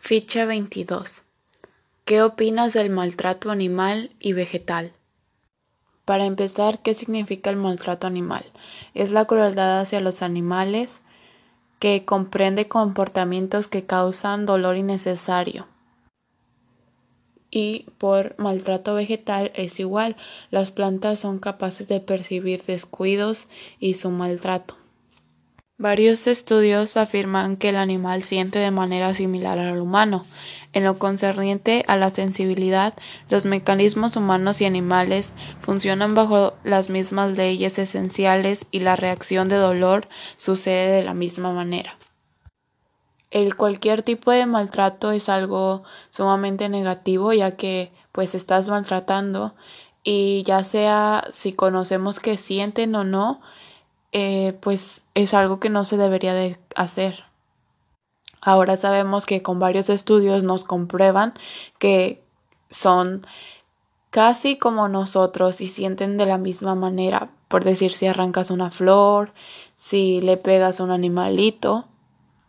Ficha 22. ¿Qué opinas del maltrato animal y vegetal? Para empezar, ¿qué significa el maltrato animal? Es la crueldad hacia los animales que comprende comportamientos que causan dolor innecesario. Y por maltrato vegetal es igual, las plantas son capaces de percibir descuidos y su maltrato. Varios estudios afirman que el animal siente de manera similar al humano. En lo concerniente a la sensibilidad, los mecanismos humanos y animales funcionan bajo las mismas leyes esenciales y la reacción de dolor sucede de la misma manera. El cualquier tipo de maltrato es algo sumamente negativo ya que pues estás maltratando y ya sea si conocemos que sienten o no, eh, pues es algo que no se debería de hacer. Ahora sabemos que con varios estudios nos comprueban que son casi como nosotros y sienten de la misma manera. Por decir, si arrancas una flor, si le pegas a un animalito,